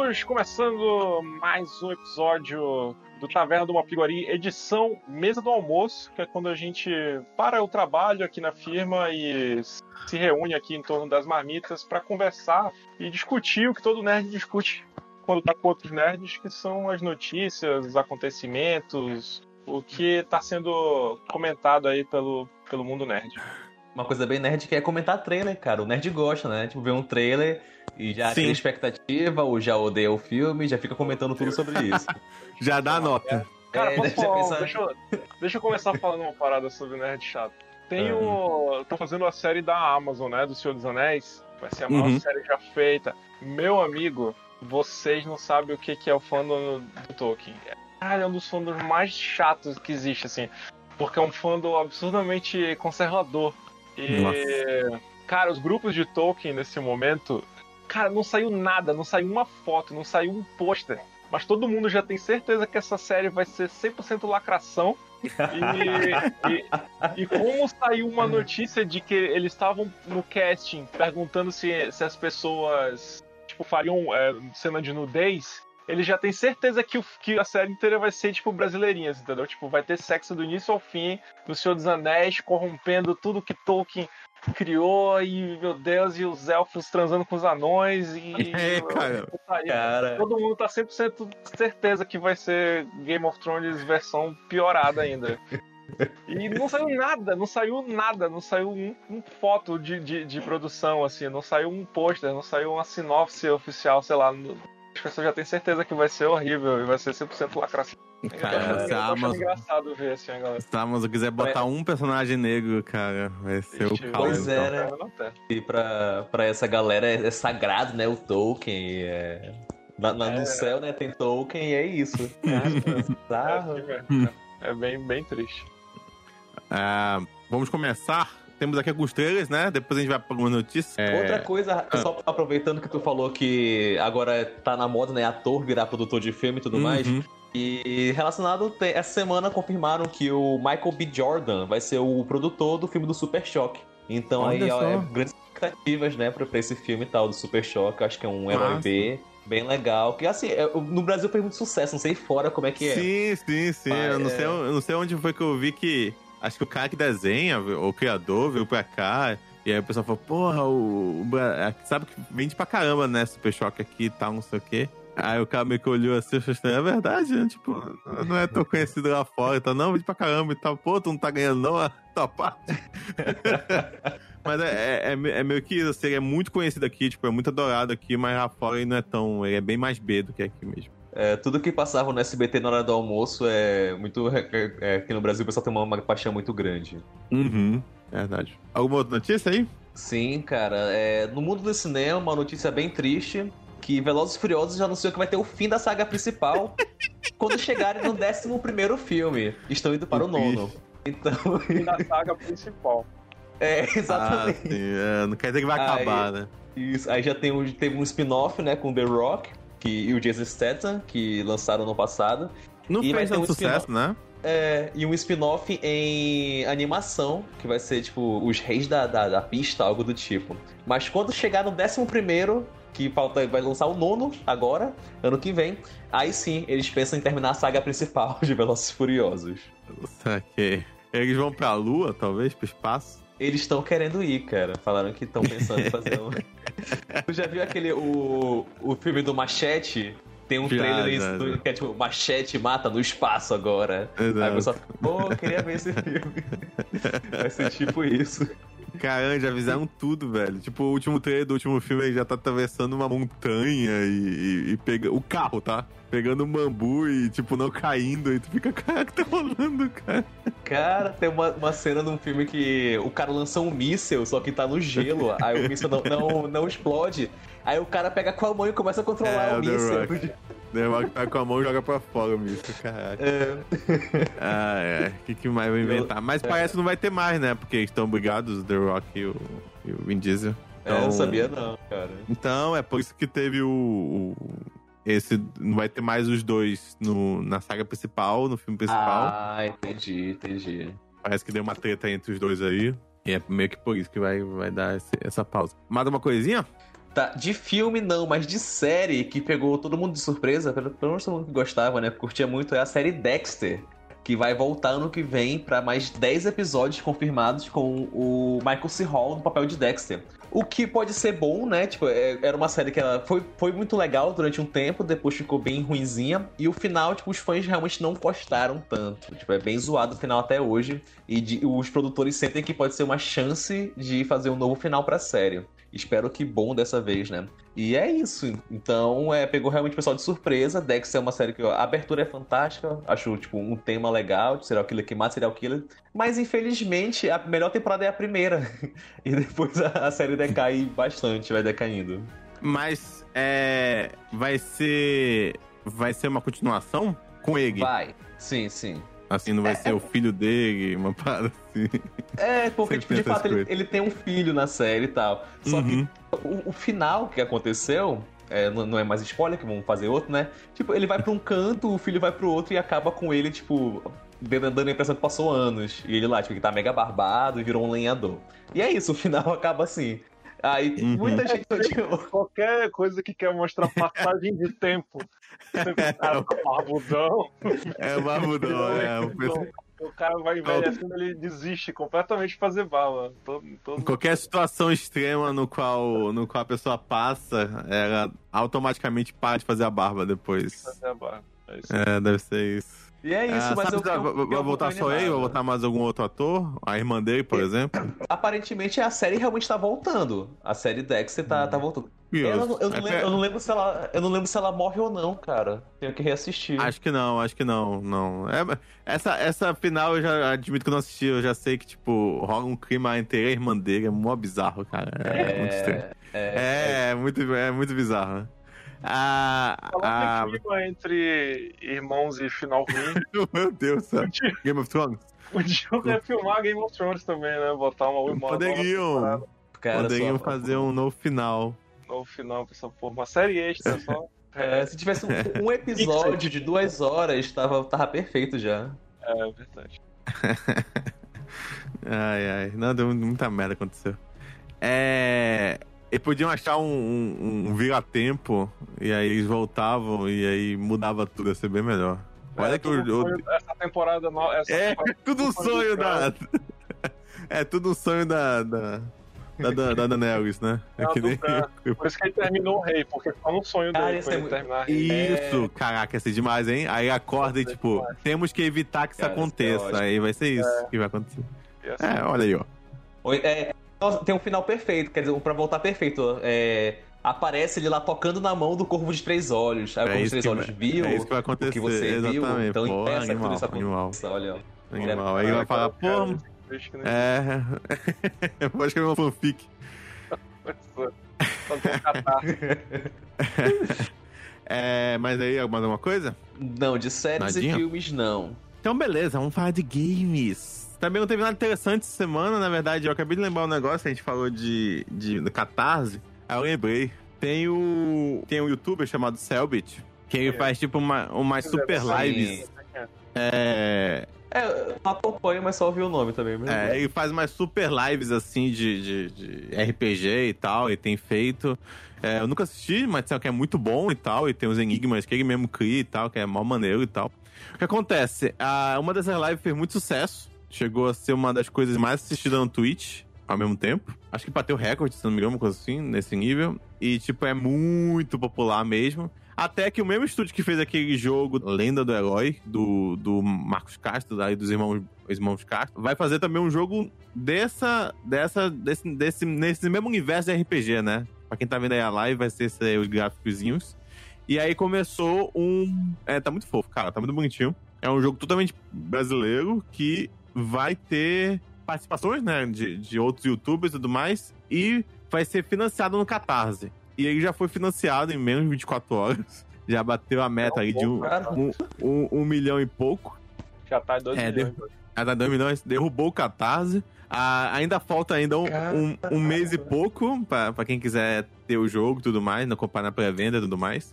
Estamos começando mais um episódio do Taverna do Mapiguari, edição Mesa do Almoço, que é quando a gente para o trabalho aqui na firma e se reúne aqui em torno das marmitas para conversar e discutir o que todo nerd discute quando tá com outros nerds, que são as notícias, os acontecimentos, o que está sendo comentado aí pelo, pelo mundo nerd. Uma coisa bem nerd que é comentar trailer, cara. O nerd gosta, né? Tipo, ver um trailer e já tem expectativa, ou já odeia o filme, já fica comentando tudo sobre isso. já dá nota. Cara, é, posso falar, pensar... deixa, eu, deixa eu começar falando uma parada sobre o nerd chato. Tem o. Tô fazendo a série da Amazon, né? Do Senhor dos Anéis. Vai ser a maior uhum. série já feita. Meu amigo, vocês não sabem o que é o fandom do Tolkien. Cara, é um dos fandoms mais chatos que existe, assim. Porque é um fandom absurdamente conservador. E, Nossa. cara, os grupos de Tolkien nesse momento, cara, não saiu nada, não saiu uma foto, não saiu um pôster. Mas todo mundo já tem certeza que essa série vai ser 100% lacração. E, e, e, como saiu uma notícia de que eles estavam no casting perguntando se, se as pessoas tipo, fariam é, cena de nudez, ele já tem certeza que, o, que a série inteira vai ser, tipo, brasileirinhas, entendeu? Tipo, vai ter sexo do início ao fim, do Senhor dos Anéis, corrompendo tudo que Tolkien criou, e, meu Deus, e os elfos transando com os anões, e... É, cara. cara. Todo mundo tá 100% certeza que vai ser Game of Thrones versão piorada ainda. E não saiu nada, não saiu nada, não saiu um, um foto de, de, de, produção, assim, não saiu um pôster, não saiu uma sinopse oficial, sei lá, as pessoas já têm certeza que vai ser horrível e vai ser 100% lacração. Cara, se a Amazon... engraçado ver assim, galera. Se a Amazon quiser botar é. um personagem negro, cara, vai ser Ixi, o caos. Pois é, né? E pra, pra essa galera é, é sagrado, né? O Tolkien, é... Na, na, é. No céu, né, tem Tolkien e é isso. É, é, bem, bem triste. Uh, vamos começar temos aqui alguns trailers, né? Depois a gente vai para algumas notícias. É... Outra coisa, ah. só aproveitando que tu falou que agora tá na moda, né? Ator virar produtor de filme e tudo uhum. mais. E relacionado, essa semana confirmaram que o Michael B. Jordan vai ser o produtor do filme do Super Choque. Então Olha aí, ó, é, grandes expectativas, né, pra, pra, esse filme e tal, do Super Choque. Acho que é um herói B bem legal. Que assim, é, no Brasil fez muito sucesso, não sei fora como é que é. Sim, sim, sim. Mas, eu, não é... sei, eu não sei onde foi que eu vi que Acho que o cara que desenha, o criador, veio pra cá. E aí o pessoal falou, porra, o, o é, sabe que vende pra caramba, né? Super Choque aqui e tal, não sei o quê. Aí o cara meio que olhou assim, achou estranho. É verdade, né? Tipo, não é tão conhecido lá fora e tal. Não, vende pra caramba e tal. Pô, tu não tá ganhando não a tua parte. mas é, é, é, meio que isso, assim, ele é muito conhecido aqui, tipo, é muito adorado aqui, mas lá fora ele não é tão... Ele é bem mais B do que aqui mesmo. É, tudo que passava no SBT na hora do almoço é muito. É, é, aqui no Brasil o pessoal tem uma, uma paixão muito grande. Uhum, verdade. Alguma outra notícia aí? Sim, cara. É, no mundo do cinema, uma notícia bem triste. Que Velozes e Furiosos já anunciou que vai ter o fim da saga principal quando chegarem no 11 filme. Estão indo para o nono. Então. O fim da saga principal. É, exatamente. Ah, sim, é, não quer dizer que vai aí, acabar, né? Isso, aí já tem um, teve um spin-off, né, com The Rock que, e o Jason Statham, que lançaram no passado. Não e fez tanto um sucesso, né? É, e um spin-off em animação, que vai ser tipo Os Reis da, da, da, Pista, algo do tipo. Mas quando chegar no 11, que falta, vai lançar o nono agora, ano que vem, aí sim eles pensam em terminar a saga principal de Velozes Furiosos. Saquei. Eles vão pra lua, talvez, pro espaço? Eles estão querendo ir, cara. Falaram que estão pensando em fazer um. tu já viu aquele. O, o filme do Machete? Tem um trailer isso, do, que é tipo, Machete mata no espaço agora. Exato. Aí o pessoal, pô, queria ver esse filme. Vai ser tipo isso. Caramba, já avisaram tudo, velho. Tipo, o último trailer do último filme ele já tá atravessando uma montanha e, e, e pega o carro, tá? Pegando um bambu e, tipo, não caindo. E tu fica, cara, que tá rolando, cara? Cara, tem uma, uma cena num filme que o cara lança um míssel, só que tá no gelo. aí o míssel não, não, não explode. Aí o cara pega com a mão e começa a controlar é, o míssel. Tá com a mão e joga pra fora o míssil, caraca. É. Ah, é. O que, que mais vai inventar? Mas é. parece que não vai ter mais, né? Porque estão brigados, The Rock e o, e o Vin Diesel. Então, é, eu não sabia não, cara. Então, é por isso que teve o, o esse não vai ter mais os dois no, na saga principal, no filme principal. Ah, entendi, entendi. Parece que deu uma treta entre os dois aí. E é meio que por isso que vai, vai dar esse, essa pausa. Mais uma coisinha? Tá, de filme não, mas de série que pegou todo mundo de surpresa, pelo menos todo mundo que gostava, né? Curtia muito, é a série Dexter. Que vai voltar ano que vem para mais 10 episódios confirmados com o Michael C. Hall no papel de Dexter. O que pode ser bom, né? Tipo, é, era uma série que ela foi, foi muito legal durante um tempo, depois ficou bem ruinzinha. E o final, tipo, os fãs realmente não gostaram tanto. Tipo, é bem zoado o final até hoje. E de, os produtores sentem que pode ser uma chance de fazer um novo final pra série. Espero que bom dessa vez, né? E é isso. Então, é, pegou realmente o pessoal de surpresa. Dex é uma série que a abertura é fantástica. Acho, tipo, um tema legal de serial killer que mata serial killer. Mas, infelizmente, a melhor temporada é a primeira. e depois a, a série decai bastante, vai decaindo. Mas, é... Vai ser... Vai ser uma continuação com ele? Vai. Sim, sim. Assim, não vai é, ser o filho dele, uma parada assim. É, porque, tipo, de fato, ele, ele, tem um filho na série e tal. Só uhum. que o, o, final que aconteceu. É, não é mais spoiler, que vamos fazer outro, né? Tipo, ele vai pra um canto, o filho vai pro outro e acaba com ele, tipo, dando a impressão que passou anos. E ele lá, tipo, que tá mega barbado e virou um lenhador. E é isso, o final acaba assim. Aí uhum. muita gente odiou. Qualquer coisa que quer mostrar passagem de tempo. É o barbudão. É o barbudão, é. O cara vai envelhecendo, ele desiste completamente de fazer bala. Todo, todo... Qualquer situação extrema no qual, no qual a pessoa passa, ela automaticamente para de fazer a barba depois. Fazer a barba. É, é deve ser isso. E é isso, ah, mas eu, eu, eu, Vai voltar só ele? Vai voltar mais algum outro ator? A irmã dele, por exemplo? Aparentemente a série realmente tá voltando. A série Dexter tá, tá voltando. Eu não, eu, não é lembro, eu não, lembro, se ela. Eu não lembro se ela morre ou não, cara. Tenho que reassistir. Acho que não, acho que não, não. É, essa, essa final eu já admito que eu não assisti, eu já sei que, tipo, rola um clima entre a irmã dele, é mó bizarro, cara. É, é muito estranho. É, é, é, muito, é muito bizarro. A, a... clima entre irmãos e final ruim. Meu Deus, sabe? Game of Thrones. Podia é filmar Game of Thrones também, né? Botar uma uma Poderiam. Poderiam fazer um novo final. Novo final, pessoal. Pô, uma série extra só. É, se tivesse um, um episódio de duas horas, tava, tava perfeito já. É, é verdade. ai, ai. Não, deu muita merda aconteceu. É. Eles podiam achar um, um, um vira-tempo, e aí eles voltavam, e aí mudava tudo, ia ser bem melhor. É, Olha é, que o, sonho, essa temporada nova. É, temporada tudo um sonho da. é tudo um sonho da. da... Da, da, da Daenerys, né? É que nem... Por isso que ele terminou o rei, porque ficou no sonho dele Cara, é terminar Isso, é... caraca, ia ser demais, hein? Aí acorda e, tipo, demais. temos que evitar que Cara, isso aconteça. Aí vai ser isso é. que vai acontecer. É, olha aí, ó. É, tem um final perfeito, quer dizer, pra voltar perfeito. É, aparece ele lá tocando na mão do Corvo de Três Olhos. Aí o é Corvo de Três Olhos viu é isso que vai acontecer, o que você exatamente. viu. Então pô, impeça animal, que tudo animal. Olha, ó. Animal. Aí ele vai falar, pô... É... Pode escrever uma fanfic. é, mas aí, mais alguma coisa? Não, de séries Nadinha? e filmes, não. Então, beleza, vamos falar de games. Também não teve nada interessante essa semana, na verdade. Eu acabei de lembrar um negócio, a gente falou de, de, de Catarse. Aí eu lembrei. Tem o. Tem um youtuber chamado Selbit, que ele faz tipo uma, umas super lives. É. É, não acompanho, mas só ouvi o nome também. Mesmo. É, ele faz umas super lives assim de, de, de RPG e tal, e tem feito. É, eu nunca assisti, mas sabe que é muito bom e tal, e tem os enigmas que ele mesmo cria e tal, que é mó maneiro e tal. O que acontece? Ah, uma dessas lives fez muito sucesso chegou a ser uma das coisas mais assistidas no Twitch ao mesmo tempo. Acho que bateu recorde, se não me engano, uma coisa assim, nesse nível. E, tipo, é muito popular mesmo. Até que o mesmo estúdio que fez aquele jogo Lenda do Herói, do, do Marcos Castro, aí dos irmãos, irmãos Castro, vai fazer também um jogo dessa, dessa, desse, desse, nesse mesmo universo de RPG, né? Pra quem tá vendo aí a live, vai ser esse, os gráficos. E aí começou um. É, tá muito fofo, cara, tá muito bonitinho. É um jogo totalmente brasileiro que vai ter participações, né, de, de outros youtubers e tudo mais, e vai ser financiado no Catarse. E ele já foi financiado em menos de 24 horas. Já bateu a meta é aí de um, um, um, um, milhão e pouco. Já tá em 2 é, milhões. Já tá 2 milhões. Derrubou o Catarse. Ah, ainda falta ainda um, um, um, mês e pouco para quem quiser ter o jogo e tudo mais, não comprar na pré-venda e tudo mais.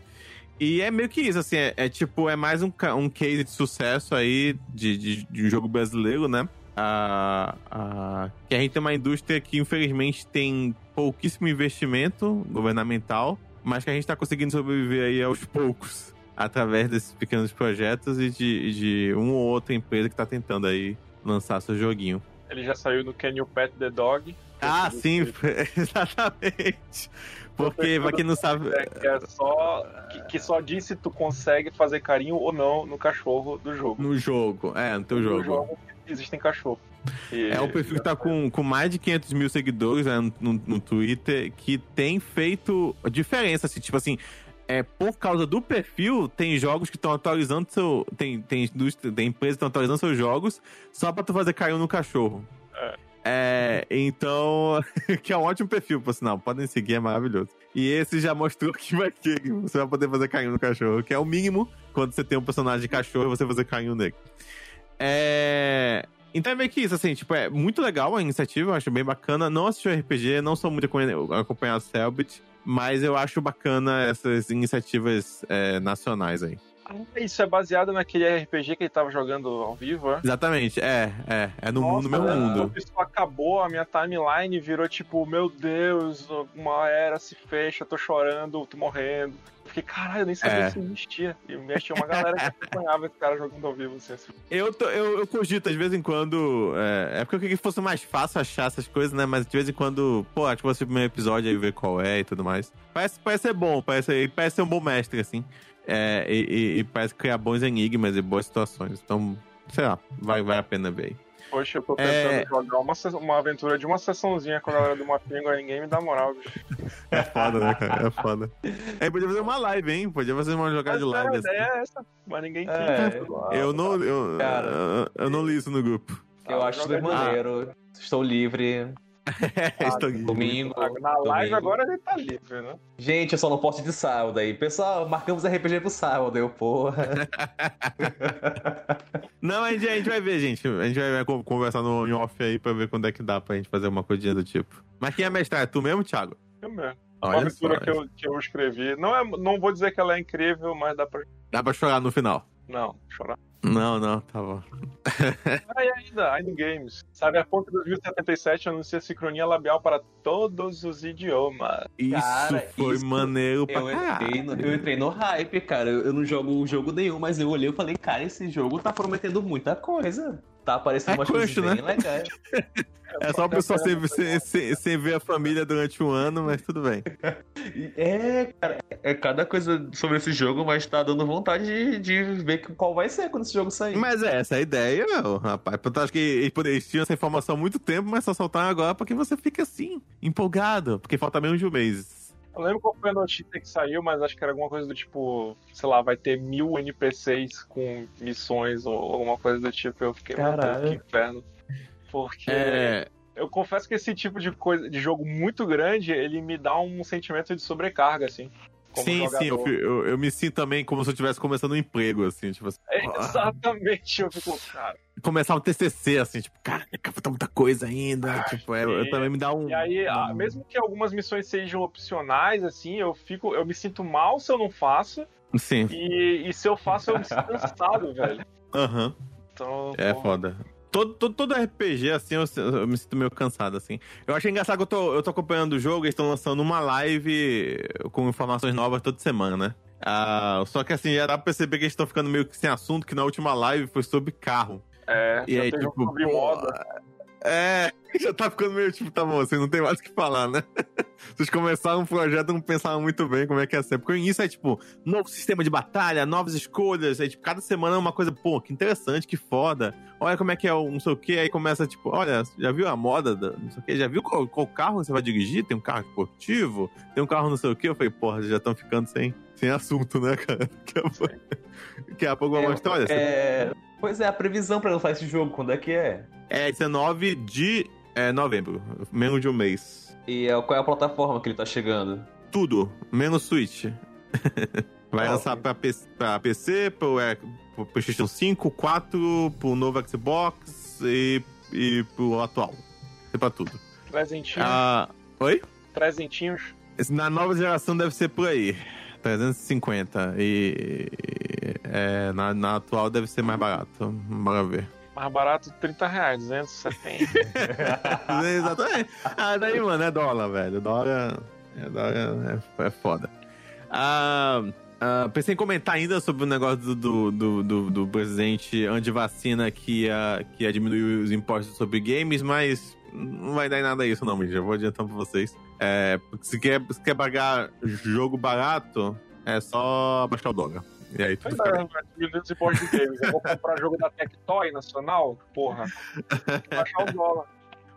E é meio que isso, assim, é, é tipo, é mais um, um case de sucesso aí de, de, de, um jogo brasileiro, né? a, a, que a gente tem uma indústria que, infelizmente, tem pouquíssimo investimento governamental, mas que a gente está conseguindo sobreviver aí aos poucos, através desses pequenos projetos e de, de uma ou outra empresa que está tentando aí lançar seu joguinho. Ele já saiu no Can You Pet the Dog? Ah, sim, exatamente. Porque, pra quem não sabe. É, que, é só, que, que, só diz se tu consegue fazer carinho ou não no cachorro do jogo. No jogo, é, no teu jogo. No jogo existem cachorros. E... É o perfil que tá com, com mais de 500 mil seguidores né, no, no Twitter, que tem feito diferença, assim, tipo assim, é, por causa do perfil, tem jogos que estão atualizando seu. Tem, tem indústria, tem empresas que estão atualizando seus jogos só pra tu fazer carinho no cachorro. É. é então, que é um ótimo perfil, por sinal. Podem seguir, é maravilhoso. E esse já mostrou que vai ter, você vai poder fazer carinho no cachorro, que é o mínimo quando você tem um personagem de cachorro você fazer carinho nele. É. Então é meio que isso, assim, tipo, é muito legal a iniciativa, eu acho bem bacana. Não assisti o RPG, não sou muito acompanhado Selbit, mas eu acho bacana essas iniciativas é, nacionais aí. Ah, isso é baseado naquele RPG que ele tava jogando ao vivo, é? Exatamente, é, é. É no, Nossa, no meu mundo. Isso acabou, a minha timeline virou tipo, meu Deus, uma era se fecha, tô chorando, tô morrendo. Fiquei, caralho, eu nem sabia é. se existia. E me tinha uma galera que acompanhava esse cara jogando ao vivo, assim. assim. Eu, tô, eu, eu cogito, de vez em quando. É, é porque eu queria que fosse mais fácil achar essas coisas, né? Mas de vez em quando, pô, acho que você o primeiro episódio aí ver qual é e tudo mais. Parece, parece ser bom, parece, parece ser um bom mestre, assim. É, e, e, e, parece criar bons enigmas e boas situações. Então, sei lá, vai, vai a pena ver aí. Poxa, eu tô tentando é... jogar uma, uma aventura de uma sessãozinha com a galera do Mapinha, agora ninguém me dá moral, bicho. É foda, né, cara? É foda. É, podia fazer uma live, hein? Podia fazer uma jogada de live. A assim. é essa, mas ninguém é, quer. Eu não, eu, cara, eu, eu não li isso no grupo. Eu ah, acho super maneiro. Estou livre. É, estou livre. Domingo. Na live domingo. agora ele tá livre, né? Gente, eu só não posso ir de sábado aí. Pessoal, marcamos RPG pro sábado, eu, porra. não, a gente, a gente vai ver, gente. A gente vai conversar no off aí pra ver quando é que dá pra gente fazer uma coisinha do tipo. Mas quem é mestre? É tu mesmo, Thiago? Eu mesmo. Olha a aventura que eu, que eu escrevi. Não, é, não vou dizer que ela é incrível, mas dá pra. Dá pra chorar no final. Não, chorar. Não, não, tá bom. Aí ainda, ainda Games. Sabe, a ponto 2077 anuncia sincronia labial para todos os idiomas. Isso cara, foi isso maneiro pra eu entrei, no, eu entrei no hype, cara. Eu, eu não jogo jogo nenhum, mas eu olhei e falei, cara, esse jogo tá prometendo muita coisa. Tá aparecendo é umas coisas né? bem legais. É só o pessoal sem, sem, sem, sem, ver a família durante um ano, mas tudo bem. É, cara, é cada coisa sobre esse jogo, mas tá dando vontade de, de ver qual vai ser quando esse jogo sair. Mas é, essa é a ideia, meu, rapaz. Eu acho que eles tinham essa informação há muito tempo, mas só soltar agora porque você fica assim, empolgado, porque falta menos de um mês. Eu lembro qual foi a notícia que saiu, mas acho que era alguma coisa do tipo, sei lá, vai ter mil NPCs com missões ou alguma coisa do tipo. Eu fiquei, Caralho. que inferno. Porque é... eu confesso que esse tipo de coisa, de jogo muito grande, ele me dá um sentimento de sobrecarga, assim sim, jogador. sim, eu, eu, eu, me sinto também como se eu estivesse começando um emprego, assim, tipo assim. É, exatamente, eu fico, cara. Começar um TCC, assim, tipo, cara, falta muita coisa ainda, ah, tipo, é, eu, também me dá um... E aí, um... mesmo que algumas missões sejam opcionais, assim, eu fico, eu me sinto mal se eu não faço. Sim. E, e se eu faço, eu me sinto cansado, velho. Aham. Uhum. Então, é pô... foda todo, todo, todo RPG, assim, eu, eu, me sinto meio cansado, assim. Eu achei engraçado que eu tô, eu tô acompanhando o jogo, eles estão lançando uma live com informações novas toda semana, né? Ah, só que assim, já dá pra perceber que eles estão ficando meio que sem assunto, que na última live foi sobre carro. É, e aí, tipo, sobre moda. É, já tá ficando meio tipo, tá bom, assim, não tem mais o que falar, né? Vocês começaram um projeto não pensaram muito bem como é que ia ser. Porque o início é tipo, novo sistema de batalha, novas escolhas. Aí, tipo, cada semana é uma coisa, pô, que interessante, que foda. Olha como é que é o não sei o que. Aí começa, tipo, olha, já viu a moda da não sei o que? Já viu qual, qual carro você vai dirigir? Tem um carro esportivo? Tem um carro não sei o que? Eu falei, porra, já estão ficando sem, sem assunto, né, cara? Daqui a pouco uma história. É... Pois é, a previsão pra lançar esse jogo, quando é que é? É 19 de é, novembro, menos de um mês. E é, qual é a plataforma que ele tá chegando? Tudo, menos Switch. Vai ah, lançar okay. pra, PC, pra PC, pro, é, pro PlayStation 5, 4, pro novo Xbox e, e pro atual. É pra tudo. Presentinhos. Ah, oi? Presentinhos. Na nova geração deve ser por aí. 350. E é, na, na atual deve ser mais barato. Bora ver. Mais barato, 30 reais, 270. Exatamente. Ah, daí, mano, é dólar, velho. Dólar, é, dólar é, é foda. Ah, ah, pensei em comentar ainda sobre o negócio do, do, do, do presidente anti-vacina que ia, que ia diminuir os impostos sobre games, mas não vai dar em nada isso, não, já vou adiantando pra vocês. É, se quer, se quer pagar jogo barato, é só baixar o dólar. E aí tudo fica... de games. Eu vou comprar jogo da Tectoy Nacional, porra. Baixar o dólar.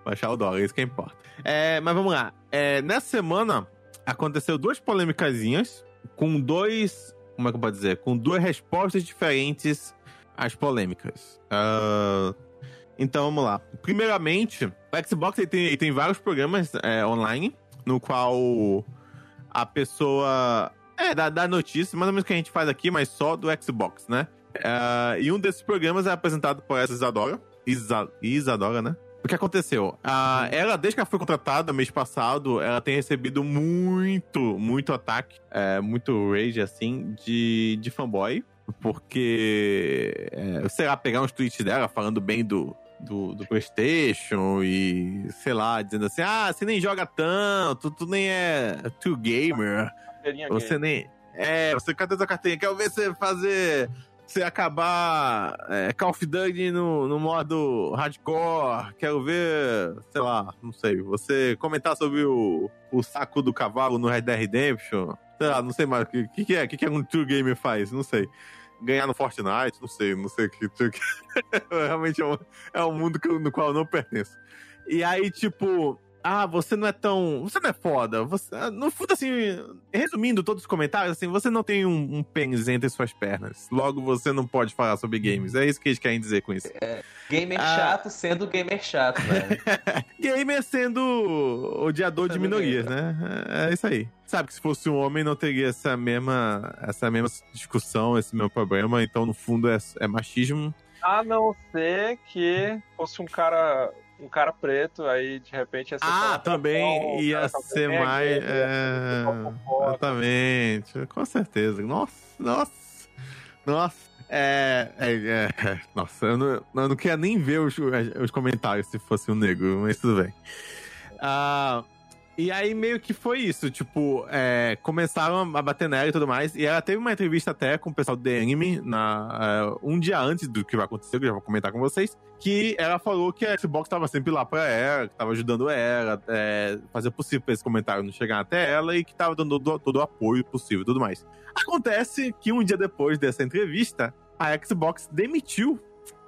Baixar o dólar, isso que importa. É, mas vamos lá. É, nessa semana aconteceu duas polêmicasinhas com dois. Como é que eu posso dizer? Com duas respostas diferentes às polêmicas. Uh, então vamos lá. Primeiramente, o Xbox ele tem, ele tem vários programas é, online, no qual a pessoa. É, dá, dá notícias, mais ou menos que a gente faz aqui, mas só do Xbox, né? Uh, e um desses programas é apresentado por essa Isadora. Isa, Isadora, né? O que aconteceu? Uh, ela, desde que ela foi contratada mês passado, ela tem recebido muito, muito ataque, é, muito rage, assim, de, de fanboy. Porque, é, sei lá, pegar uns tweets dela falando bem do, do, do, PlayStation e, sei lá, dizendo assim: ah, você nem joga tanto, tu nem é too gamer. Você nem. É, você cadê sua carteirinha? Quero ver você fazer. Você acabar é, Call of Duty no, no modo hardcore. Quero ver, sei lá, não sei. Você comentar sobre o, o saco do cavalo no Red Dead Redemption. Sei lá, não sei mais. O que, que, é? O que, que um true gamer faz? Não sei ganhar no Fortnite, não sei, não sei o que. Realmente é um, é um mundo no qual eu não pertenço. E aí, tipo, ah, você não é tão. Você não é foda. Você, ah, no fundo, assim, resumindo todos os comentários, assim, você não tem um, um pênis entre suas pernas. Logo, você não pode falar sobre games. É isso que eles querem dizer com isso. É, gamer ah, chato sendo gamer chato, velho. gamer sendo odiador de minorias, né? É, é isso aí. Sabe que se fosse um homem não teria essa mesma, essa mesma discussão, esse mesmo problema. Então, no fundo, é, é machismo. A não ser que fosse um cara um cara preto, aí de repente ia ser. Ah, também ia ser mais. É... Exatamente, com certeza. Nossa, nossa, nossa. É, é, é, nossa, eu não, eu não queria nem ver os, os comentários se fosse um negro, mas tudo bem. Ah. Uh, e aí meio que foi isso, tipo, é, começaram a bater nela e tudo mais. E ela teve uma entrevista até com o pessoal do The Anime, na, uh, um dia antes do que vai acontecer, que eu já vou comentar com vocês, que ela falou que a Xbox tava sempre lá pra ela, que tava ajudando ela, é, fazer o possível pra esse comentário não chegar até ela e que tava dando todo, todo o apoio possível e tudo mais. Acontece que um dia depois dessa entrevista, a Xbox demitiu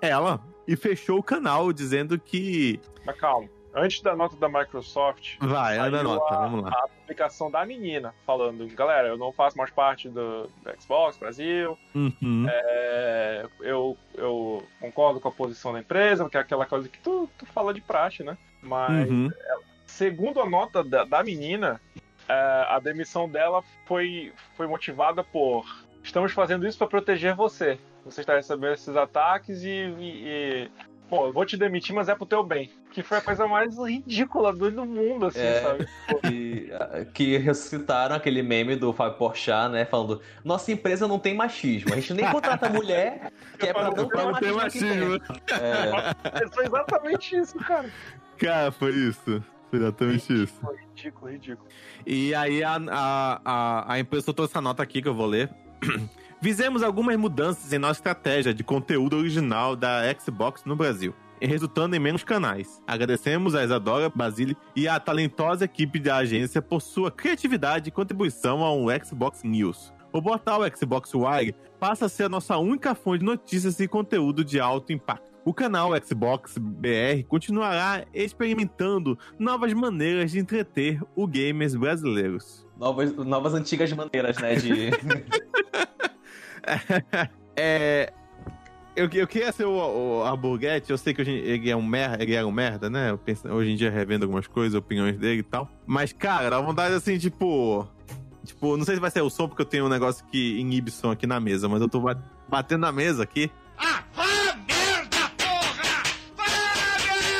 ela e fechou o canal dizendo que. Mas calma Antes da nota da Microsoft. Vai, antes da nota, a, vamos lá. A publicação da menina falando: galera, eu não faço mais parte do, do Xbox Brasil. Uhum. É, eu, eu concordo com a posição da empresa, que é aquela coisa que tu, tu fala de praxe, né? Mas, uhum. É, segundo a nota da, da menina, é, a demissão dela foi, foi motivada por: estamos fazendo isso para proteger você. Você está recebendo esses ataques e, e, e pô, eu vou te demitir, mas é pro teu bem. Que foi a coisa mais ridícula do mundo, assim, é, sabe? Que, que ressuscitaram aquele meme do Fábio Porchat, né? Falando, nossa empresa não tem machismo. A gente nem contrata mulher, que é pra não ter machismo. machismo. É. Foi exatamente isso, cara. Cara, foi isso. Foi exatamente ridículo, isso. Ridículo, ridículo. E aí a, a, a, a empresa soltou essa nota aqui que eu vou ler. Fizemos algumas mudanças em nossa estratégia de conteúdo original da Xbox no Brasil, resultando em menos canais. Agradecemos a Isadora Basile e a talentosa equipe da agência por sua criatividade e contribuição ao Xbox News. O portal Xbox Wire passa a ser a nossa única fonte de notícias e conteúdo de alto impacto. O canal Xbox BR continuará experimentando novas maneiras de entreter os gamers brasileiros. Novas, novas antigas maneiras, né? De. é. Eu, eu queria ser o, o Alborguete, eu sei que hoje ele é um merda, ele era um merda, né? Eu penso, hoje em dia revendo algumas coisas, opiniões dele e tal. Mas, cara, dá vontade assim, tipo. Tipo, não sei se vai ser o som, porque eu tenho um negócio que inibe som aqui na mesa, mas eu tô batendo na mesa aqui. Ah! Merda, porra! Merda!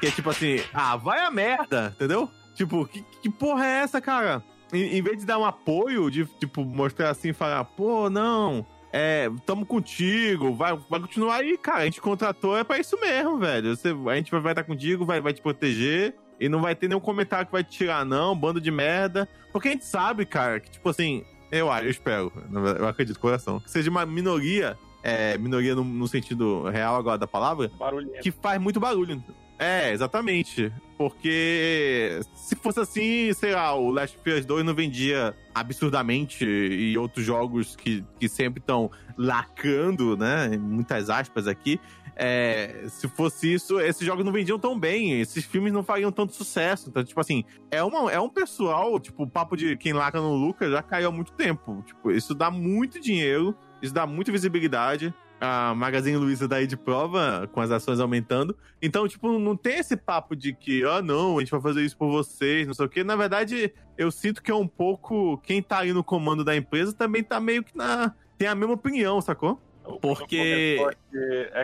Que é tipo assim, ah, vai a merda, entendeu? Tipo, que, que porra é essa, cara? em, em, vez de dar um apoio, de, tipo, mostrar assim, falar, pô, não, é, tamo contigo, vai, vai continuar aí, cara. A gente contratou, é pra isso mesmo, velho. Você, a gente vai, vai estar contigo, vai, vai te proteger. E não vai ter nenhum comentário que vai te tirar, não, bando de merda. Porque a gente sabe, cara, que, tipo assim, eu, eu espero, eu acredito, coração, que seja uma minoria, é, minoria no, no, sentido real agora da palavra, Barulhento. que faz muito barulho. É, exatamente. Porque se fosse assim, sei lá, o Last of Us 2 não vendia absurdamente e outros jogos que, que sempre estão lacrando, né? Muitas aspas aqui. É, se fosse isso, esses jogos não vendiam tão bem, esses filmes não fariam tanto sucesso. Então, tipo assim, é, uma, é um pessoal, tipo, o papo de quem lacra no Lucas já caiu há muito tempo. Tipo, isso dá muito dinheiro, isso dá muita visibilidade a Magazine Luiza daí de prova, com as ações aumentando. Então, tipo, não tem esse papo de que, ah, não, a gente vai fazer isso por vocês, não sei o quê. Na verdade, eu sinto que é um pouco. Quem tá aí no comando da empresa também tá meio que na. tem a mesma opinião, sacou? Porque.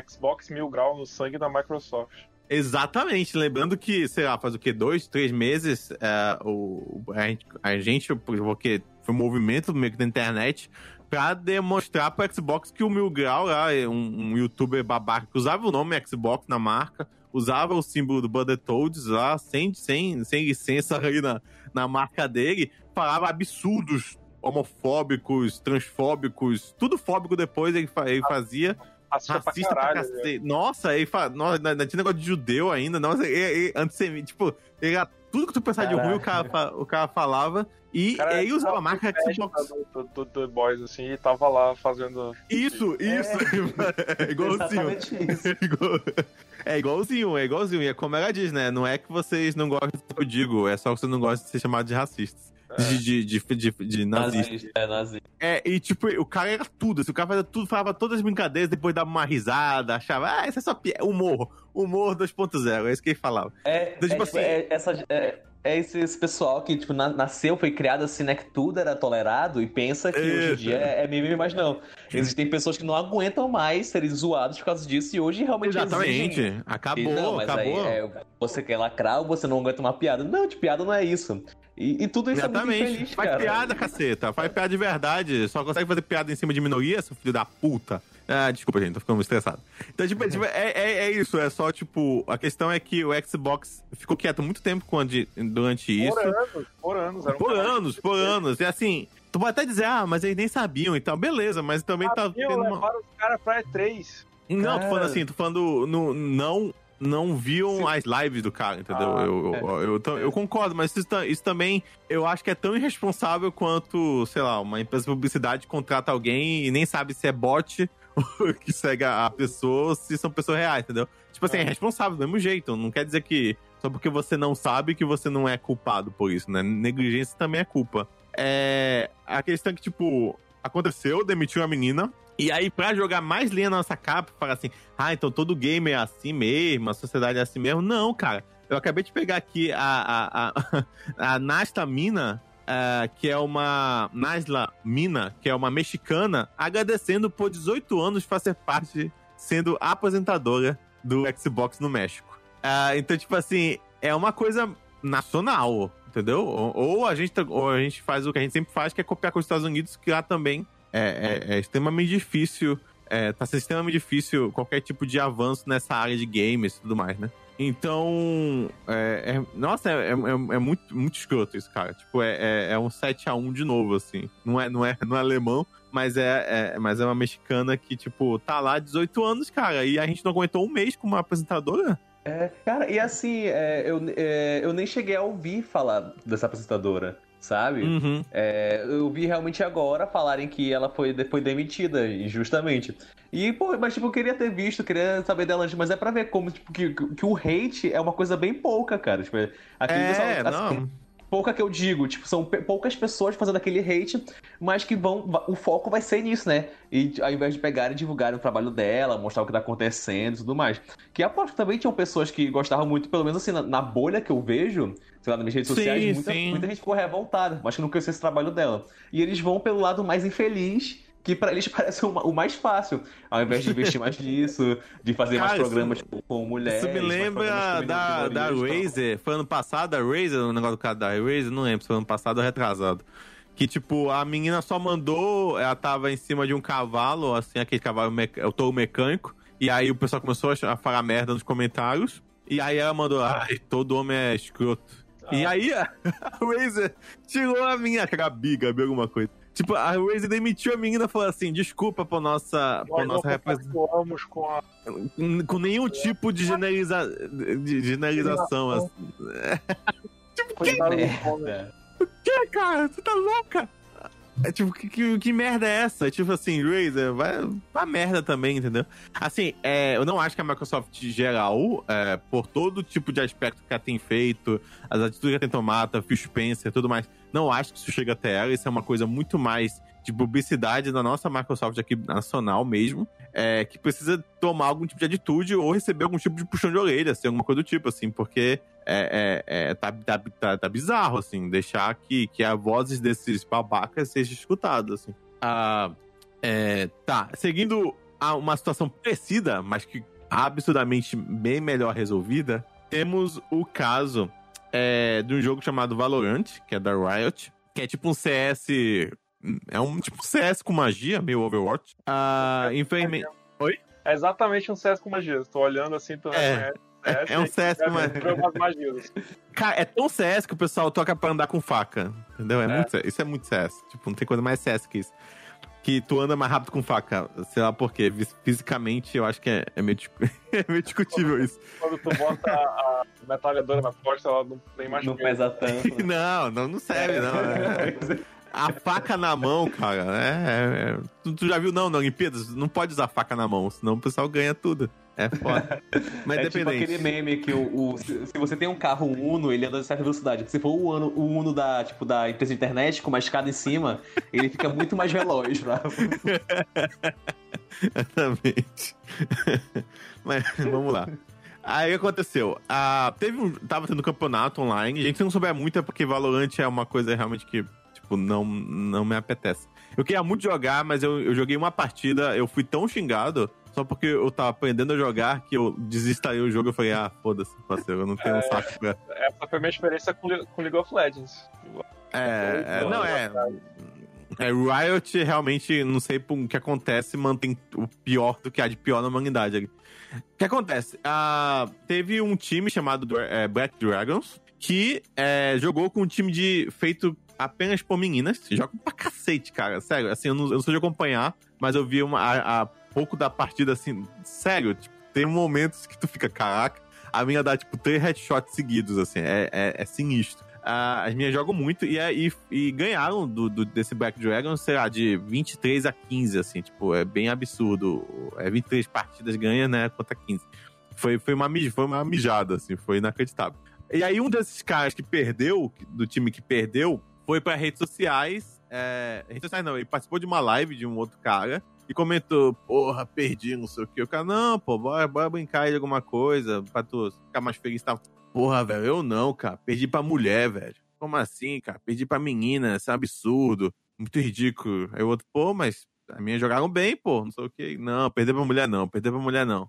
Xbox mil grau no sangue da Microsoft. Exatamente, lembrando que, sei lá, faz o que, dois, três meses, é, o, a gente, a gente, porque foi um movimento meio que da internet, pra demonstrar pro Xbox que o Mil Grau lá, um, um youtuber babaca que usava o nome Xbox na marca, usava o símbolo do Battletoads lá, sem, sem, sem licença ali na, na marca dele, falava absurdos homofóbicos, transfóbicos, tudo fóbico depois ele, ele fazia. Racista, racista pra, caralho, pra cacete. Nossa, ele fala. Nossa, não tinha negócio de judeu ainda. Nossa, ele, ele, antes tipo, ele, tudo que tu pensar de ruim, o cara, o cara falava. E cara, aí usava a marca Xbox. Do, do, do Boys, assim, e tava lá fazendo. Isso, isso. É, é igualzinho. Isso. É igualzinho, é igualzinho. E é como ela diz, né? Não é que vocês não gostam do que eu digo, é só que vocês não gostam de ser chamados de racistas. É. De, de, de, de, de nazista. É, nazista. É, e tipo, o cara era tudo. Assim, o cara fazia tudo, falava todas as brincadeiras, depois dava uma risada, achava, ah, isso é só humor. Humor 2.0, é isso que ele falava. É, então, tipo é, assim, é, essa, é, esse, esse, pessoal que, tipo, na, nasceu, foi criado assim, né? Que tudo era tolerado e pensa que Eita. hoje em dia é, é mimimi, mas não. Existem pessoas que não aguentam mais serem zoados por causa disso e hoje realmente Exatamente. Exigem. Acabou, não, acabou. Aí, é, você quer lacrar ou você não aguenta uma piada. Não, de piada não é isso. E, e tudo isso Exatamente. é muito infeliz, Faz cara. piada, caceta. Faz piada de verdade. Só consegue fazer piada em cima de minoria, seu filho da puta. Ah, desculpa, gente, tô ficando estressado. Então, tipo, tipo é, é, é, isso, é só, tipo, a questão é que o Xbox ficou quieto muito tempo quando, durante isso. Por anos, por anos. Um por anos, por anos. E assim, tu pode até dizer, ah, mas eles nem sabiam e tal, beleza, mas também tá Sabiam, tá tendo uma... os caras pra E3. Não, tô falando assim, tô falando no, não não viam Sim. as lives do cara, entendeu? Ah, eu, é. eu, eu, eu, concordo, mas isso, isso, também eu acho que é tão irresponsável quanto, sei lá, uma empresa de publicidade contrata alguém e nem sabe se é bot que segue a pessoa se são pessoas reais, entendeu? Tipo assim, é, é responsável do mesmo jeito. Não quer dizer que só porque você não sabe que você não é culpado por isso, né? Negligência também é culpa. É. A questão é que, tipo, aconteceu, demitiu a menina. E aí, pra jogar mais linha na nossa capa, falar assim, ah, então todo game é assim mesmo, a sociedade é assim mesmo. Não, cara. Eu acabei de pegar aqui a, a, a, a Nasta Mina, uh, que é uma. Nasla Mina, que é uma mexicana, agradecendo por 18 anos fazer parte, sendo apresentadora do Xbox no México. Uh, então, tipo assim, é uma coisa nacional, entendeu? Ou, ou, a gente, ou a gente faz o que a gente sempre faz, que é copiar com os Estados Unidos, que lá também é, é, é extremamente difícil. É, tá sendo extremamente difícil qualquer tipo de avanço nessa área de games e tudo mais, né? Então, é, é, nossa, é, é, é, muito, muito escroto isso, cara. Tipo, é, é, um 7x1 de novo, assim. Não é, não é, não é alemão, mas é, é, mas é uma mexicana que, tipo, tá lá 18 anos, cara. E a gente não aguentou um mês com uma apresentadora. É, cara, e assim, é, eu, é, eu nem cheguei a ouvir falar dessa apresentadora sabe? Uhum. É, eu vi realmente agora falarem que ela foi, foi demitida, injustamente. E, pô, mas tipo, eu queria ter visto, queria saber dela antes, mas é pra ver como, tipo, que, que o hate é uma coisa bem pouca, cara. Tipo, aqui é, pessoal, assim, não pouca que eu digo, tipo, são poucas pessoas fazendo aquele hate, mas que vão. O foco vai ser nisso, né? E ao invés de pegarem e divulgarem o trabalho dela, mostrar o que tá acontecendo e tudo mais. Que aposto que também tinham pessoas que gostavam muito, pelo menos assim, na, na bolha que eu vejo, sei lá, nas minhas redes sim, sociais, muita, muita, gente ficou revoltada, mas que não conhecia esse trabalho dela. E eles vão pelo lado mais infeliz que para eles parece o mais fácil. Ao invés de investir mais nisso, de fazer Cara, mais programas isso, com mulheres. Isso me lembra da, da Razer. Foi ano passado, a Razer, o negócio do cara da Razer, não lembro se foi ano passado ou retrasado. Que, tipo, a menina só mandou, ela tava em cima de um cavalo, assim, aquele cavalo, o touro mecânico. E aí o pessoal começou a falar merda nos comentários. E aí ela mandou, ai, todo homem é escroto. Ah. E aí a, Razer tirou a minha, Gabi, Gabi alguma coisa. Tipo, a Razer demitiu a menina e falou assim: desculpa por nossa, por nossa representação. Com, a... com nenhum tipo de, generaliza... de generalização. Assim. tipo, que merda. O que, cara? Você tá louca? É tipo, que, que, que, merda é essa? Tipo assim, Razer, vai pra merda também, entendeu? Assim, é, eu não acho que a Microsoft geral, é, por todo tipo de aspecto que ela tem feito, as atitudes que ela tem tomado, Phil Spencer tudo mais, não acho que isso chega até ela. Isso é uma coisa muito mais de publicidade da nossa Microsoft aqui nacional mesmo, é, que precisa tomar algum tipo de atitude ou receber algum tipo de puxão de orelha, assim, alguma coisa do tipo, assim, porque é, é, é tá, tá, tá, tá, bizarro, assim, deixar que, que as vozes desses babacas sejam escutadas, assim. Ah, é, tá, seguindo a uma situação parecida, mas que absurdamente bem melhor resolvida, temos o caso é, de um jogo chamado Valorant, que é da Riot, que é tipo um CS é um tipo CS com magia, meio Overwatch. Ah, infelizmente. Oi? É exatamente um CS com magia. Estou olhando assim, tu é. CS, é um CS com magia. Cara, é tão CS que o pessoal toca pra andar com faca. Entendeu? É, é. Muito, isso é muito CS. Tipo, não tem coisa mais CS que isso. Que tu anda mais rápido com faca. Sei lá por quê. Fisicamente, eu acho que é, é, meio, é meio discutível quando, isso. Quando tu bota a metralhadora na costa, ela não tem mais Não pesa tanto. Né? não, não, não serve, não. A faca na mão, cara, é, é. Tu, tu, já viu, não, na Olimpíadas? Não pode usar faca na mão, senão o pessoal ganha tudo. É foda. Mas é tipo aquele meme que o, o se, se, você tem um carro Uno, ele anda a certa velocidade. Se for o Uno, o Uno da, tipo, da empresa de internet, com uma escada em cima, ele fica muito mais veloz, tá? Exatamente. Mas vamos lá. Aí o que aconteceu? Ah, teve um, tava tendo campeonato online. A gente não souber muito é porque Valorant é uma coisa realmente que tipo, não, não me apetece. Eu queria muito jogar, mas eu, eu joguei uma partida, eu fui tão xingado só porque eu tava aprendendo a jogar que eu desinstalei o jogo. Eu falei, ah, foda-se, parceiro, eu não tenho é, um saco pra. Essa foi minha experiência com, com League of Legends. É, é não, é. É, Riot realmente, não sei o que acontece, mantém o pior do que há de pior na humanidade. O que acontece? Uh, teve um time chamado é, Black Dragons que é, jogou com um time de feito apenas por meninas. Jogam pra cacete, cara. Sério, assim, eu não, eu não sou de acompanhar, mas eu vi uma, a, a pouco da partida, assim, sério, tipo, tem momentos que tu fica, caraca, a minha dá, tipo, três headshots seguidos, assim, é, é, é sinistro. Uh, as minhas jogam muito e, e, e ganharam do, do, desse Black Dragon, sei lá, de 23 a 15, assim, tipo, é bem absurdo. É 23 partidas ganha, né, contra 15. Foi, foi, uma, foi uma mijada, assim, foi inacreditável. E aí um desses caras que perdeu, do time que perdeu, foi para redes sociais. É, redes sociais não, ele participou de uma live de um outro cara e comentou: Porra, perdi, não sei o que. O cara, não, pô, bora, bora brincar de alguma coisa pra tu ficar mais feliz. Tá? Porra, velho, eu não, cara. Perdi pra mulher, velho. Como assim, cara? Perdi pra menina, isso é um absurdo. Muito ridículo. Aí o outro, pô, mas a minha jogaram bem, pô, não sei o que. Não, perder pra mulher não, perder pra mulher não.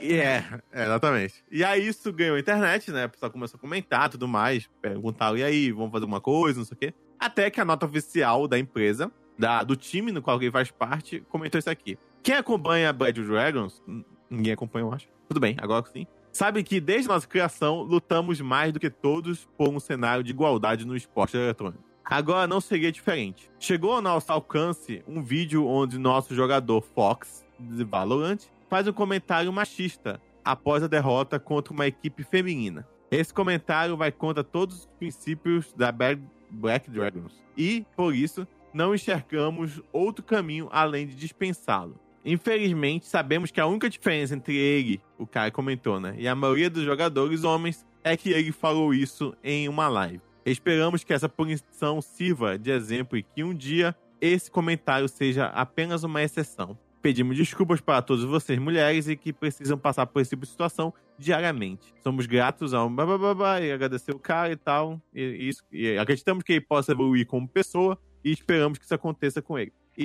É, exatamente. E aí isso ganhou a internet, né? O pessoal começou a comentar tudo mais, perguntar, e aí, vamos fazer alguma coisa, não sei o quê. Até que a nota oficial da empresa, da, do time no qual alguém faz parte, comentou isso aqui. Quem acompanha Bad Dragons, ninguém acompanha, eu acho. Tudo bem, agora sim. Sabe que desde nossa criação lutamos mais do que todos por um cenário de igualdade no esporte eletrônico. Agora não seria diferente. Chegou ao nosso alcance um vídeo onde nosso jogador Fox, de Valorant, faz um comentário machista após a derrota contra uma equipe feminina. Esse comentário vai contra todos os princípios da Black Dragons e, por isso, não enxergamos outro caminho além de dispensá-lo. Infelizmente, sabemos que a única diferença entre ele, o cara comentou, né, e a maioria dos jogadores homens é que ele falou isso em uma live. Esperamos que essa punição sirva de exemplo e que um dia esse comentário seja apenas uma exceção. Pedimos desculpas para todas vocês, mulheres, e que precisam passar por esse tipo de situação diariamente. Somos gratos ao bababá e agradecer o cara e tal. E, isso, e acreditamos que ele possa evoluir como pessoa e esperamos que isso aconteça com ele. e,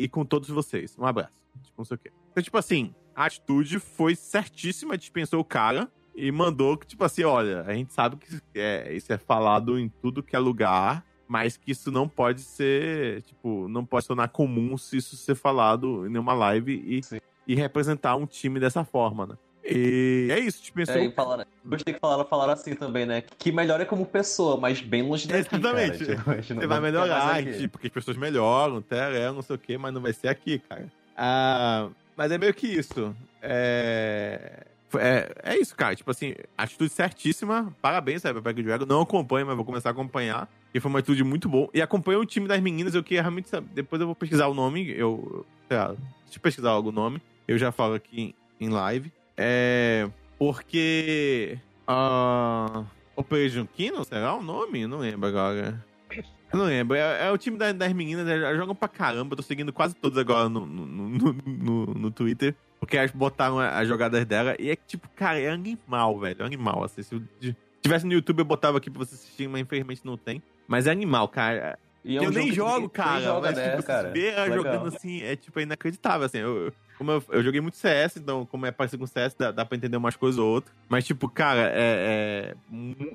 e, e com todos vocês. Um abraço. Tipo, não sei o quê. Então, tipo assim, a atitude foi certíssima, dispensou o cara e mandou que, tipo assim, olha, a gente sabe que é, isso é falado em tudo que é lugar, mas que isso não pode ser, tipo, não pode tornar comum se isso ser falado em uma live e, e representar um time dessa forma, né? E é isso, tipo, pensou... É, falaram, gostei que falaram, falaram assim também, né? Que melhora como pessoa, mas bem longe daqui, Exatamente. Cara. Tipo, Você vai melhorar, tipo, porque as pessoas melhoram, até não sei o quê, mas não vai ser aqui, cara. Ah, mas é meio que isso. É... É, é isso, cara. Tipo assim, atitude certíssima. Parabéns, sabe, pra Dragon. Não acompanho, mas vou começar a acompanhar. E foi uma atitude muito boa. E acompanho o time das meninas. Eu queria realmente. Depois eu vou pesquisar o nome. Eu. Sei lá, eu pesquisar algum nome. Eu já falo aqui em live. É. Porque. Uh, Operation Kino, será o nome? Não lembro agora. Eu não lembro. É, é o time das, meninas, elas jogam pra caramba. tô seguindo quase todos agora no, no, no, no, no Twitter. Porque elas botaram as jogadas dela. E é tipo, cara, é animal, velho. É animal. Assim, se tivesse no YouTube, eu botava aqui pra você assistir, mas infelizmente não tem. Mas é animal, cara. É um eu nem jogo, cara. Joga mas, tipo, cara. ver ela jogando assim, é tipo, é inacreditável, assim. Eu, como eu, eu, joguei muito CS, então, como é parecido com CS, dá, dá pra entender umas coisas ou outras. Mas, tipo, cara, é, é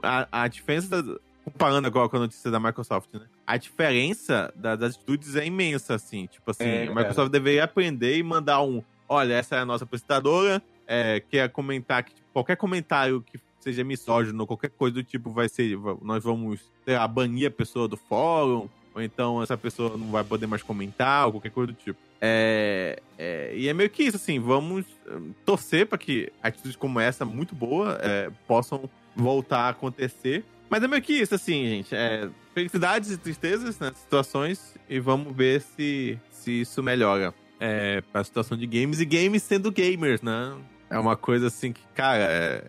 a, a diferença da, comparando agora com a notícia da Microsoft, né? A diferença das atitudes é imensa, assim. Tipo assim, é, a Microsoft cara. deveria aprender e mandar um. Olha, essa é a nossa apresentadora. É, quer comentar que tipo, qualquer comentário que seja misógino, qualquer coisa do tipo, vai ser. Nós vamos sei lá, banir a pessoa do fórum, ou então essa pessoa não vai poder mais comentar, ou qualquer coisa do tipo. É, é, e é meio que isso, assim, vamos hum, torcer para que atitudes como essa, muito boa, é, possam voltar a acontecer. Mas é meio que isso, assim, gente. É, felicidades e tristezas né, situações e vamos ver se, se isso melhora é, pra situação de games e games sendo gamers, né? É uma coisa assim que, cara, é,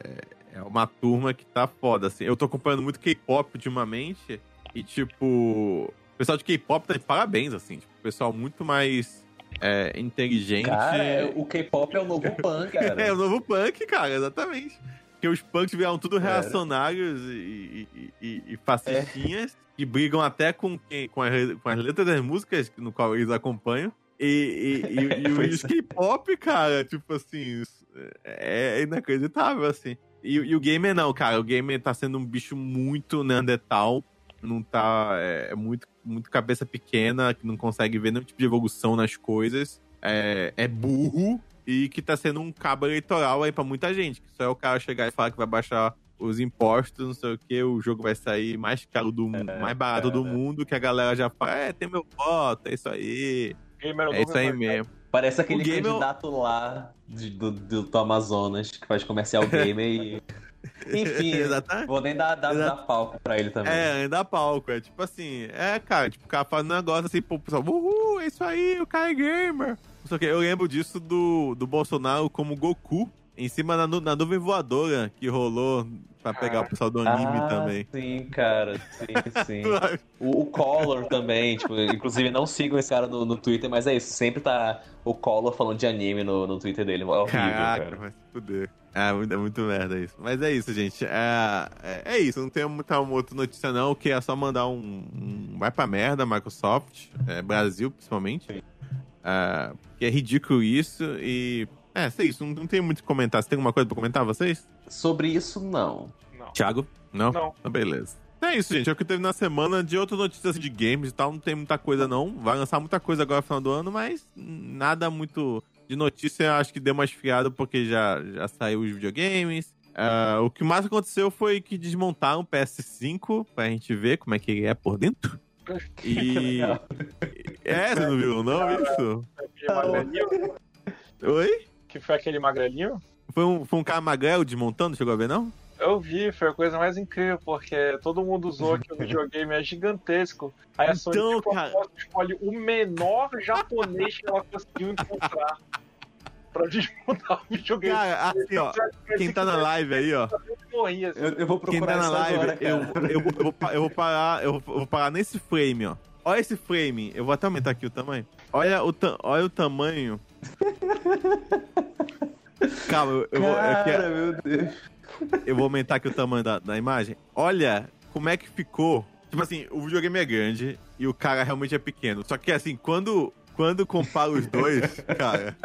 é uma turma que tá foda, assim. Eu tô acompanhando muito K-pop ultimamente e, tipo, o pessoal de K-pop tá de parabéns, assim. Tipo, pessoal muito mais é, inteligente. Cara, é, o K-pop é o novo punk, cara. é o novo punk, cara, exatamente. Porque os punks vieram tudo reacionários e, e, e, e fascistinhas, é. que brigam até com, com, as, com as letras das músicas no qual eles acompanham. E, e, e, e o K-pop, cara, tipo assim, é inacreditável, assim. E, e, o gamer não, cara. O gamer tá sendo um bicho muito Neandertal. Não tá. É, é muito, muito cabeça pequena, que não consegue ver nenhum tipo de evolução nas coisas. É, é burro e que tá sendo um cabo eleitoral aí pra muita gente. Que só é o cara chegar e falar que vai baixar os impostos, não sei o que, o jogo vai sair mais caro do mundo, é, mais barato é, do mundo, que a galera já fala, é, tem meu voto, é isso aí. é isso aí mesmo. Parece aquele candidato lá de, do, do, do, Amazonas que faz comercial gamer e. Enfim, vou nem dar, dar, dar, palco pra ele também. É, nem dar palco. É tipo assim, é, cara, tipo, o cara faz um negócio assim pro pessoal, uhul, é isso aí, o cara é gamer. Só que eu lembro disso do, do Bolsonaro como Goku em cima da, na nuvem voadora que rolou pra pegar o pessoal do anime ah, também. Sim, cara, sim, sim. o, o Collor também, tipo, inclusive não sigam esse cara no, no Twitter, mas é isso, sempre tá o Collor falando de anime no, no Twitter dele. É horrível, Caraca, cara. vai se fuder. É muito, é muito merda isso. Mas é isso, gente. É, é, é isso. Não tem muita outra notícia, não. Que é só mandar um. um vai pra merda, Microsoft. É, Brasil, principalmente. É, que é ridículo isso. E é, é isso. Não, não tem muito o que comentar. Você tem alguma coisa pra comentar, vocês? Sobre isso, não. não. Thiago? Não? Não. Ah, beleza. É isso, gente. É o que teve na semana. De outras notícias de games e tal, não tem muita coisa, não. Vai lançar muita coisa agora no final do ano, mas nada muito de notícia. Acho que deu mais fiado porque já, já saiu os videogames. Uh, o que mais aconteceu foi que desmontaram o PS5 pra gente ver como é que ele é por dentro. E. é, você não viu, não? Isso? Oi? Que foi aquele magrelinho? Foi um, foi um cara magrelo desmontando, chegou a ver, não? Eu vi, foi a coisa mais incrível, porque todo mundo usou que o videogame é gigantesco. Aí a Sony então, cara... escolhe o menor japonês que ela conseguiu encontrar pra desmontar o videogame. Cara, assim, ó, quem tá na live aí, ó. Eu, eu vou procurar quem tá na live, agora, eu, eu, eu, vou, eu, vou, parar, eu vou parar nesse frame, ó. Olha esse frame, eu vou até aumentar aqui o tamanho. Olha o, olha o tamanho Calma, eu, eu Cara, vou. Eu, meu Deus. Eu vou aumentar aqui o tamanho da, da imagem. Olha como é que ficou Tipo assim, o videogame é grande e o cara realmente é pequeno. Só que assim, quando, quando compara os dois, cara,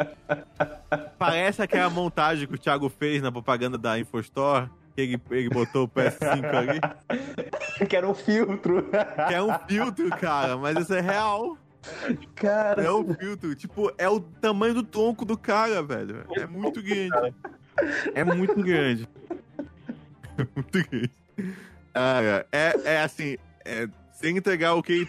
parece aquela montagem que o Thiago fez na propaganda da InfoStore. Que ele, ele botou o PS5 ali. que era um filtro. Que é um filtro, cara, mas isso é real. Cara. É um filtro. Tipo, é o tamanho do tronco do cara, velho. É muito grande. É muito grande. É muito grande. Cara, é, é assim, é, sem entregar o que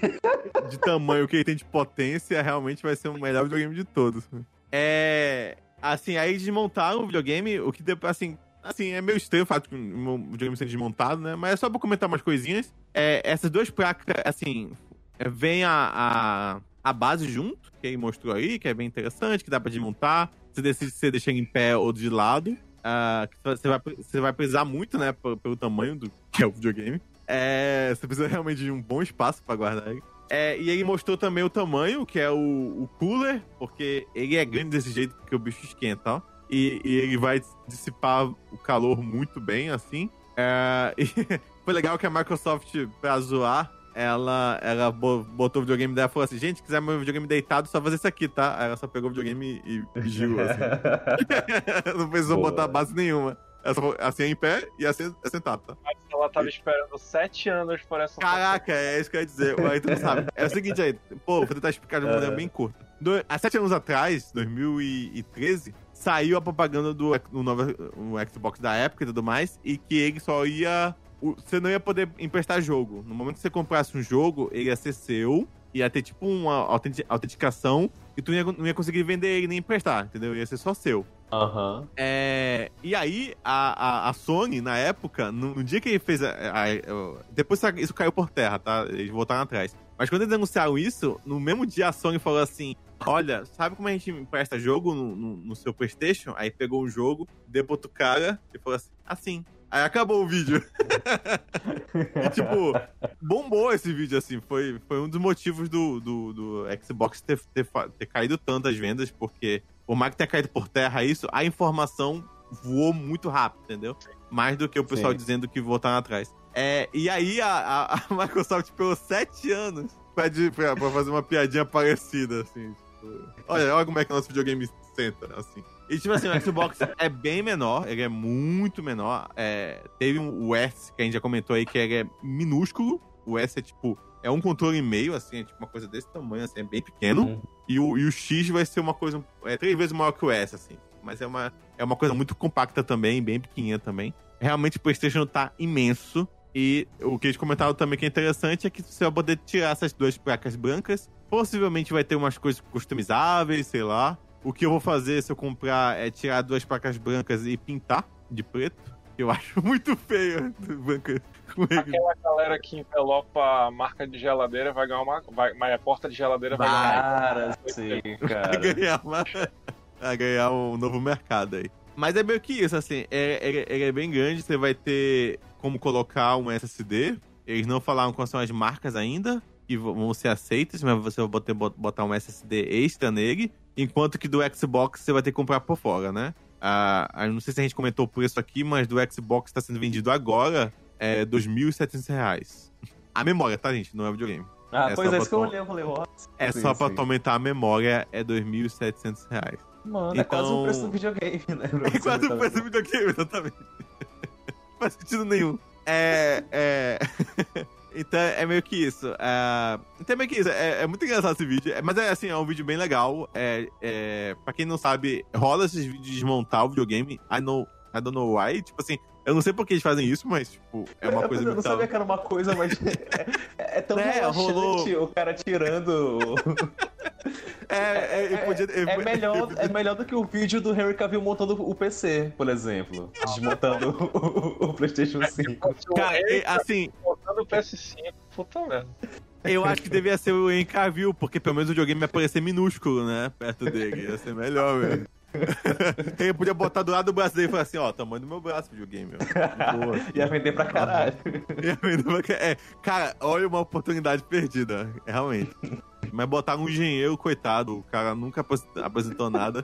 de tamanho, o que ele tem de potência, realmente vai ser o melhor videogame de todos. É. Assim, aí desmontaram o videogame, o que depois, assim, assim, é meio estranho o fato de o videogame ser desmontado, né? Mas é só pra comentar umas coisinhas. É, essas duas placas, assim, vem a, a, a, base junto, que ele mostrou aí, que é bem interessante, que dá pra desmontar. Você decide se você deixa em pé ou de lado. Uh, você, vai, você vai precisar muito, né, pelo, pelo tamanho do que é o videogame. É, você precisa realmente de um bom espaço para guardar ele. É, e ele mostrou também o tamanho, que é o, o, cooler, porque ele é grande desse jeito que o bicho esquenta, ó. E, e ele vai dissipar o calor muito bem, assim. É, foi legal que a Microsoft, pra zoar, ela, ela botou o videogame dela e falou assim: gente, quiser meu videogame deitado, só fazer isso aqui, tá? Aí ela só pegou o videogame e pediu, assim. Não precisou Boa. botar base nenhuma. Assim é em pé e assim é sentado, tá? Ela tava esperando sete anos por essa Caraca, é isso que eu ia dizer. Aí tu não sabe. É o seguinte aí, pô, vou tentar explicar de uma maneira bem curta. Do, há sete anos atrás, 2013, saiu a propaganda do, do novo Xbox da época e tudo mais, e que ele só ia. Você não ia poder emprestar jogo. No momento que você comprasse um jogo, ele ia ser seu, ia ter tipo uma autenticação, e tu não ia conseguir vender ele nem emprestar, entendeu? Ia ser só seu. Aham. Uhum. É, e aí, a, a, a, Sony, na época, no, no dia que ele fez. A, a, depois isso caiu por terra, tá? Eles voltaram atrás. Mas quando eles anunciaram isso, no mesmo dia a Sony falou assim: Olha, sabe como a gente empresta jogo no, no, no seu PlayStation? Aí pegou um jogo, deu pro outro cara e falou assim: Assim. Aí acabou o vídeo. e, tipo, bombou esse vídeo, assim. Foi, foi um dos motivos do, do, do Xbox ter, ter, ter caído tanto as vendas, porque por mais que tenha caído por terra isso, a informação voou muito rápido, entendeu? Mais do que o pessoal Sim. dizendo que voltaram atrás. É, e aí a, a, a Microsoft pegou sete anos pra, pra, pra, fazer uma piadinha parecida, assim. Tipo, olha, olha como é que o nosso videogame senta, assim. E tipo assim, o Xbox é bem menor, ele é muito menor. É, teve um, o S, que a gente já comentou aí, que ele é minúsculo. O S é tipo, é um controle e meio, assim, é tipo uma coisa desse tamanho, assim, é bem pequeno. Uhum. E, o, e o X vai ser uma coisa, é três vezes maior que o S, assim. Mas é uma, é uma coisa muito compacta também, bem pequenininha também. Realmente o PlayStation tá imenso. E o que eles comentaram também que é interessante é que você vai poder tirar essas duas placas brancas. Possivelmente vai ter umas coisas customizáveis, sei lá. O que eu vou fazer se eu comprar é tirar duas placas brancas e pintar de preto. Eu acho muito feio branca Aquela galera que envelopa a marca de geladeira vai ganhar uma. Vai, mas a porta de geladeira vai ganhar. Cara, sim, cara. Vai ganhar, uma, vai ganhar um novo mercado aí. Mas é meio que isso, assim, é, é, ele é bem grande, você vai ter como colocar um SSD. Eles não falaram quais são as marcas ainda, que vão ser aceitas, mas você vai botar, botar um SSD extra nele. Enquanto que do Xbox você vai ter que comprar por fora, né? Ah, não sei se a gente comentou o preço aqui, mas do Xbox está sendo vendido agora é R$ 2.700. A memória, tá, gente? Não é videogame. Ah, é pois é, isso que eu olhei, eu falei, É sim, só pra aumentar a memória, é R$ 2.700. Mano, então... é quase o preço do videogame, né? É quase o preço do videogame, exatamente. Não faz sentido nenhum. É. é... então é meio que isso. É... Então é meio que isso. É, é muito engraçado esse vídeo. É, mas é assim, é um vídeo bem legal. É, é... Pra quem não sabe, rola esses vídeos de desmontar o videogame. I know. I don't know why. Tipo assim, eu não sei por que eles fazem isso, mas, tipo, é uma eu, coisa eu muito... Não sabia que era uma coisa, mas é, é tão é, relaxante rolou... o cara tirando... É, é, é, podia, é, melhor, é melhor do que o vídeo do Henry Cavill montando o PC, por exemplo. Desmontando o, o, PlayStation 5. Cara, assim. Montando o PS5, puta merda. Eu acho que devia ser o Henry Cavill, porque pelo menos o videogame ia parecer minúsculo, né? Perto dele. Ia ser melhor, velho. Ele podia botar do lado do braço dele e falar assim, ó, tamanho do meu braço, videogame. Boa. Ia vender pra caralho. Ia vender pra caralho. É, cara, olha uma oportunidade perdida, realmente. Mas botar um engenheiro, coitado, o cara nunca apresentou nada.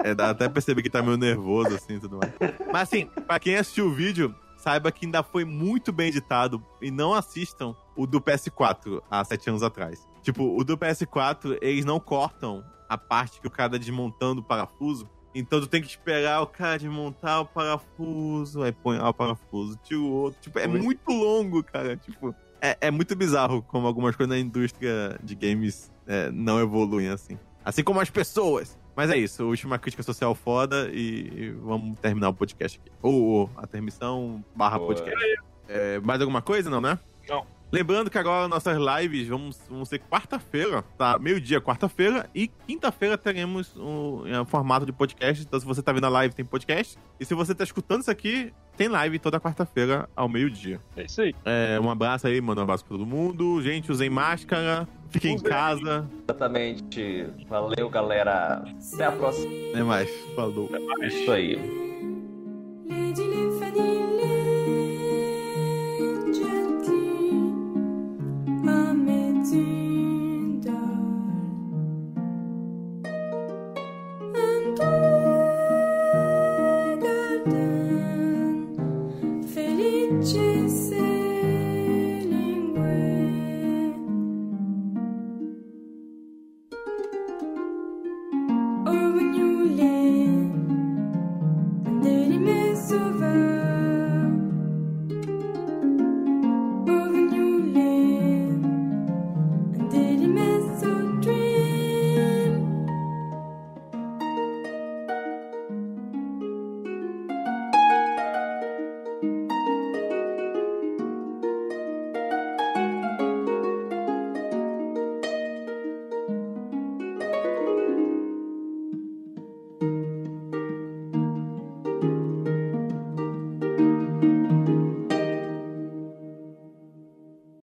É, dá até perceber que tá meio nervoso, assim, tudo mais. Mas assim, pra quem assistiu o vídeo, saiba que ainda foi muito bem editado. E não assistam o do PS4 há sete anos atrás. Tipo, o do PS4, eles não cortam a parte que o cara tá desmontando o parafuso. Então tu tem que esperar o cara desmontar o parafuso, aí põe lá o parafuso, tira o outro. Tipo, é muito longo, cara. Tipo, é, é muito bizarro como algumas coisas na indústria de games é, não evoluem assim. Assim como as pessoas. Mas é isso, última crítica social foda e vamos terminar o podcast aqui. Ou a termissão barra Boa. podcast. É, mais alguma coisa, não, né? Não. Lembrando que agora nossas lives vão, vão ser quarta-feira, tá? Meio-dia, quarta-feira. E quinta-feira teremos um, um, formato de podcast. Então, se você tá vendo a live, tem podcast. E se você tá escutando isso aqui, tem live toda quarta-feira ao meio-dia. É isso aí. É, um abraço aí, manda um abraço pra todo mundo. Gente, usem máscara. Fiquem em casa. Exatamente. Valeu, galera. Até a próxima. Até mais. Falou. É isso aí.